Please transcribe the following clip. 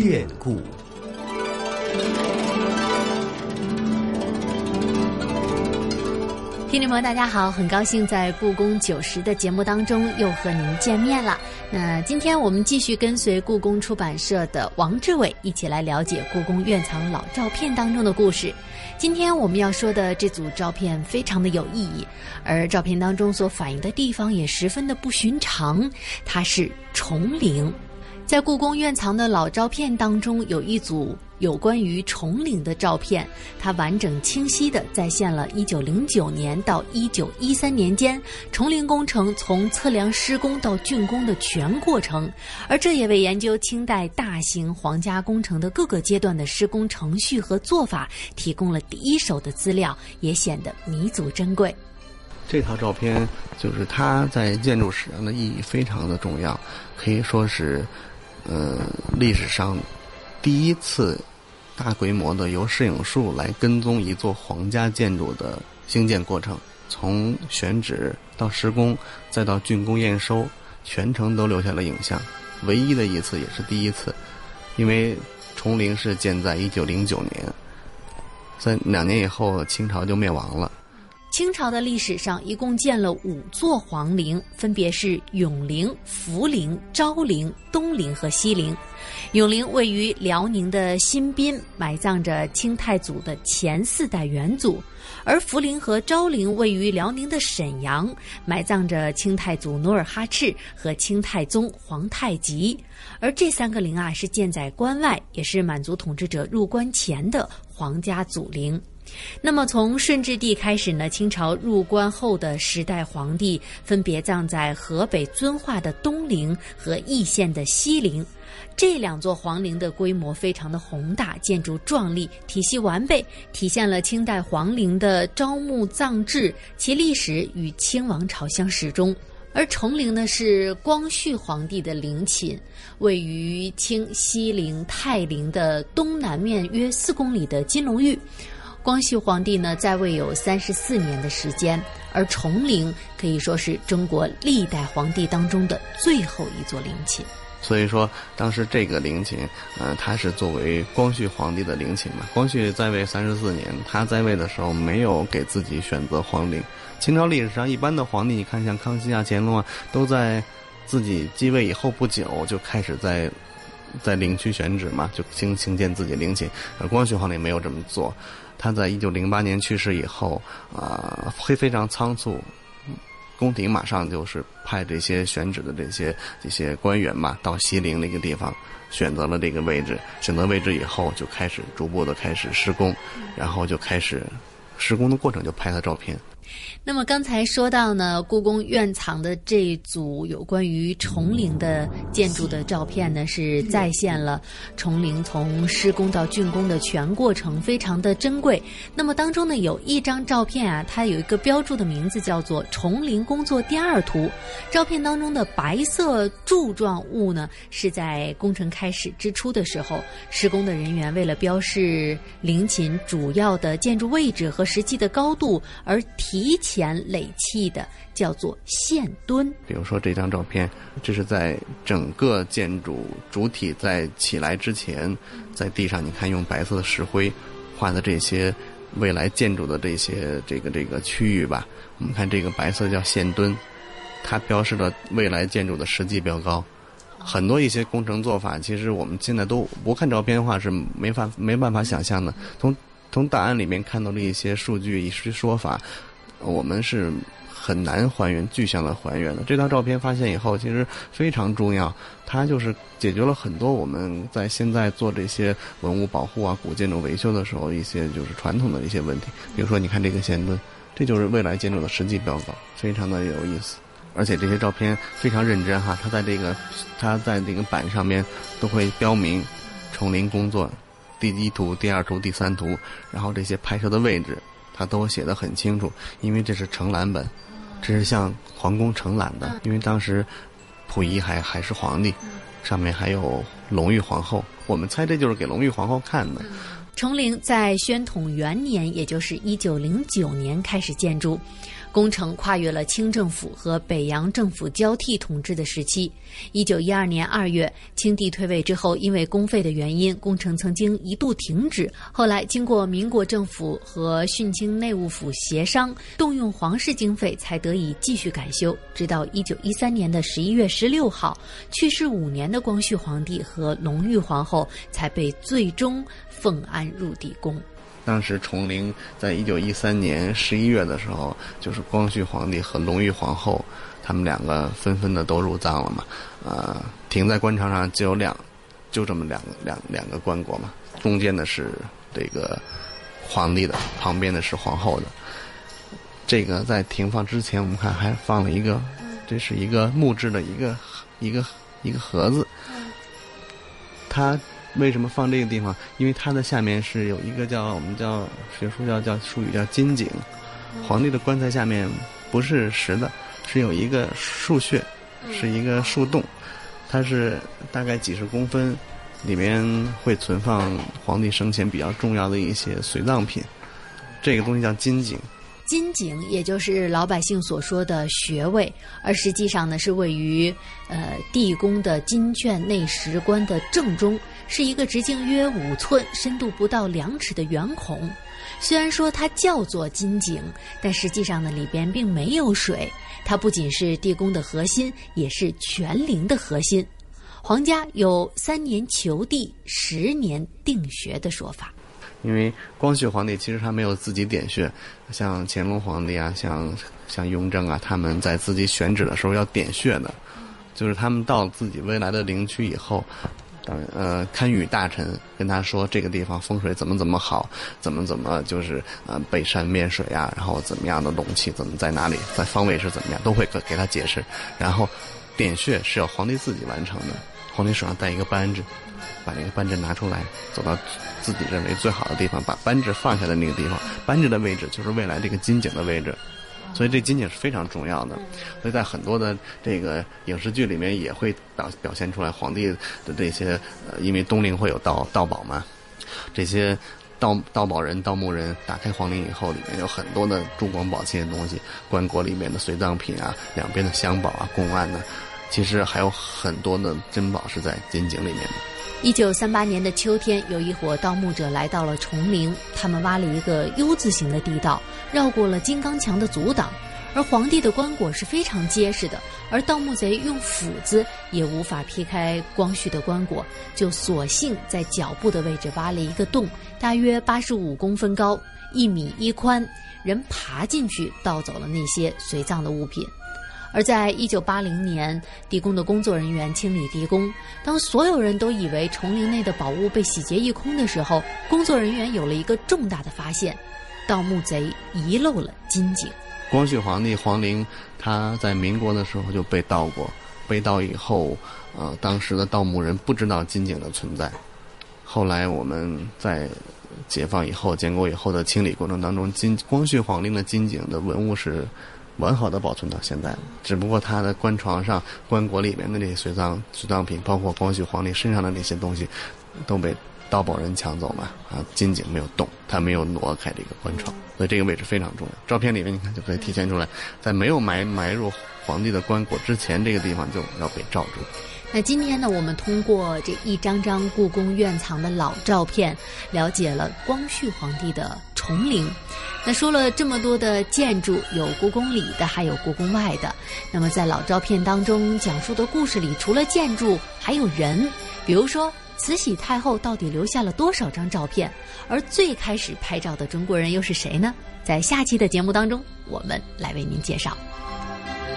变故。听众朋友，大家好，很高兴在故宫九十的节目当中又和您见面了。那今天我们继续跟随故宫出版社的王志伟一起来了解故宫院藏老照片当中的故事。今天我们要说的这组照片非常的有意义，而照片当中所反映的地方也十分的不寻常，它是崇陵。在故宫院藏的老照片当中，有一组有关于崇陵的照片，它完整清晰地再现了1909年到1913年间崇陵工程从测量施工到竣工的全过程，而这也为研究清代大型皇家工程的各个阶段的施工程序和做法提供了第一手的资料，也显得弥足珍贵。这套照片就是它在建筑史上的意义非常的重要，可以说是。呃，历史上第一次大规模的由摄影术来跟踪一座皇家建筑的兴建过程，从选址到施工，再到竣工验收，全程都留下了影像。唯一的一次，也是第一次，因为崇陵是建在一九零九年，在两年以后，清朝就灭亡了。清朝的历史上一共建了五座皇陵，分别是永陵、福陵、昭陵、东陵和西陵。永陵位于辽宁的新宾，埋葬着清太祖的前四代元祖；而福陵和昭陵位于辽宁的沈阳，埋葬着清太祖努尔哈赤和清太宗皇太极。而这三个陵啊，是建在关外，也是满族统治者入关前的皇家祖陵。那么，从顺治帝开始呢，清朝入关后的十代皇帝分别葬在河北遵化的东陵和易县的西陵。这两座皇陵的规模非常的宏大，建筑壮丽，体系完备，体现了清代皇陵的朝暮葬制，其历史与清王朝相始终。而崇陵呢，是光绪皇帝的陵寝，位于清西陵泰陵的东南面约四公里的金龙峪。光绪皇帝呢在位有三十四年的时间，而崇陵可以说是中国历代皇帝当中的最后一座陵寝。所以说，当时这个陵寝，呃，它是作为光绪皇帝的陵寝嘛。光绪在位三十四年，他在位的时候没有给自己选择皇陵。清朝历史上一般的皇帝，你看像康熙啊、乾隆啊，都在自己继位以后不久就开始在在陵区选址嘛，就兴兴建自己陵寝。而光绪皇帝没有这么做。他在一九零八年去世以后，啊，会非常仓促，宫廷马上就是派这些选址的这些这些官员嘛，到西陵那个地方选择了这个位置。选择位置以后，就开始逐步的开始施工，然后就开始施工的过程就拍了照片。那么刚才说到呢，故宫院藏的这组有关于崇陵的建筑的照片呢，是再现了崇陵从施工到竣工的全过程，非常的珍贵。那么当中呢，有一张照片啊，它有一个标注的名字叫做《崇陵工作第二图》。照片当中的白色柱状物呢，是在工程开始之初的时候，施工的人员为了标示陵寝主要的建筑位置和实际的高度而提提。前垒砌的叫做线墩。比如说这张照片，这是在整个建筑主体在起来之前，在地上你看用白色的石灰画的这些未来建筑的这些这个这个区域吧。我们看这个白色叫线墩，它标示了未来建筑的实际标高。很多一些工程做法，其实我们现在都不看照片的话是没法没办法想象的。从从档案里面看到的一些数据、一些说法。我们是很难还原具象的还原的。这张照片发现以后，其实非常重要，它就是解决了很多我们在现在做这些文物保护啊、古建筑维修的时候一些就是传统的一些问题。比如说，你看这个线墩，这就是未来建筑的实际标高，非常的有意思。而且这些照片非常认真哈，它在这个它在这个板上面都会标明丛林工作第一图、第二图、第三图，然后这些拍摄的位置。他都写的很清楚，因为这是承揽本，这是向皇宫承揽的。因为当时溥仪还还是皇帝，上面还有隆裕皇后，我们猜这就是给隆裕皇后看的。崇陵在宣统元年，也就是一九零九年开始建筑。工程跨越了清政府和北洋政府交替统治的时期。一九一二年二月，清帝退位之后，因为公费的原因，工程曾经一度停止。后来，经过民国政府和训清内务府协商，动用皇室经费，才得以继续改修。直到一九一三年的十一月十六号，去世五年的光绪皇帝和隆裕皇后才被最终奉安入地宫。当时崇陵在一九一三年十一月的时候，就是光绪皇帝和隆裕皇后，他们两个纷纷的都入葬了嘛。呃，停在官场上就有两，就这么两两两个棺椁嘛。中间的是这个皇帝的，旁边的是皇后的。这个在停放之前，我们看还放了一个，这是一个木质的一个一个一个盒子。它。为什么放这个地方？因为它的下面是有一个叫我们叫学术叫叫术语叫金井，皇帝的棺材下面不是实的，是有一个树穴，是一个树洞，它是大概几十公分，里面会存放皇帝生前比较重要的一些随葬品，这个东西叫金井。金井也就是老百姓所说的穴位，而实际上呢是位于呃地宫的金券内石棺的正中。是一个直径约五寸、深度不到两尺的圆孔。虽然说它叫做金井，但实际上呢，里边并没有水。它不仅是地宫的核心，也是全陵的核心。皇家有三年求地、十年定穴的说法。因为光绪皇帝其实他没有自己点穴，像乾隆皇帝啊，像像雍正啊，他们在自己选址的时候要点穴的，就是他们到自己未来的陵区以后。呃，堪舆大臣跟他说这个地方风水怎么怎么好，怎么怎么就是呃背山面水啊，然后怎么样的龙气怎么在哪里，在方位是怎么样，都会给给他解释。然后点穴是要皇帝自己完成的，皇帝手上带一个扳指，把那个扳指拿出来，走到自己认为最好的地方，把扳指放下的那个地方，扳指的位置就是未来这个金井的位置。所以这金井是非常重要的，所以在很多的这个影视剧里面也会表表现出来皇帝的这些，呃，因为东陵会有盗盗宝嘛，这些盗盗宝人、盗墓人打开皇陵以后，里面有很多的珠光宝气的东西，棺椁里面的随葬品啊，两边的香宝啊、公案呢，其实还有很多的珍宝是在金井里面的。一九三八年的秋天，有一伙盗墓者来到了崇陵，他们挖了一个 U 字形的地道，绕过了金刚墙的阻挡。而皇帝的棺椁是非常结实的，而盗墓贼用斧子也无法劈开光绪的棺椁，就索性在脚部的位置挖了一个洞，大约八十五公分高，一米一宽，人爬进去盗走了那些随葬的物品。而在一九八零年，地宫的工作人员清理地宫，当所有人都以为崇陵内的宝物被洗劫一空的时候，工作人员有了一个重大的发现：盗墓贼遗漏了金井。光绪皇帝皇陵，他在民国的时候就被盗过，被盗以后，呃，当时的盗墓人不知道金井的存在。后来我们在解放以后、建国以后的清理过程当中，金光绪皇陵的金井的文物是。完好的保存到现在，只不过他的棺床上、棺椁里面的那些随葬随葬品，包括光绪皇帝身上的那些东西，都被盗宝人抢走嘛。啊，金井没有动，他没有挪开这个棺床，所以这个位置非常重要。照片里面你看就可以体现出来，在没有埋埋入皇帝的棺椁之前，这个地方就要被罩住。那今天呢，我们通过这一张张故宫院藏的老照片，了解了光绪皇帝的崇陵。那说了这么多的建筑，有故宫里的，还有故宫外的。那么在老照片当中讲述的故事里，除了建筑，还有人。比如说，慈禧太后到底留下了多少张照片？而最开始拍照的中国人又是谁呢？在下期的节目当中，我们来为您介绍。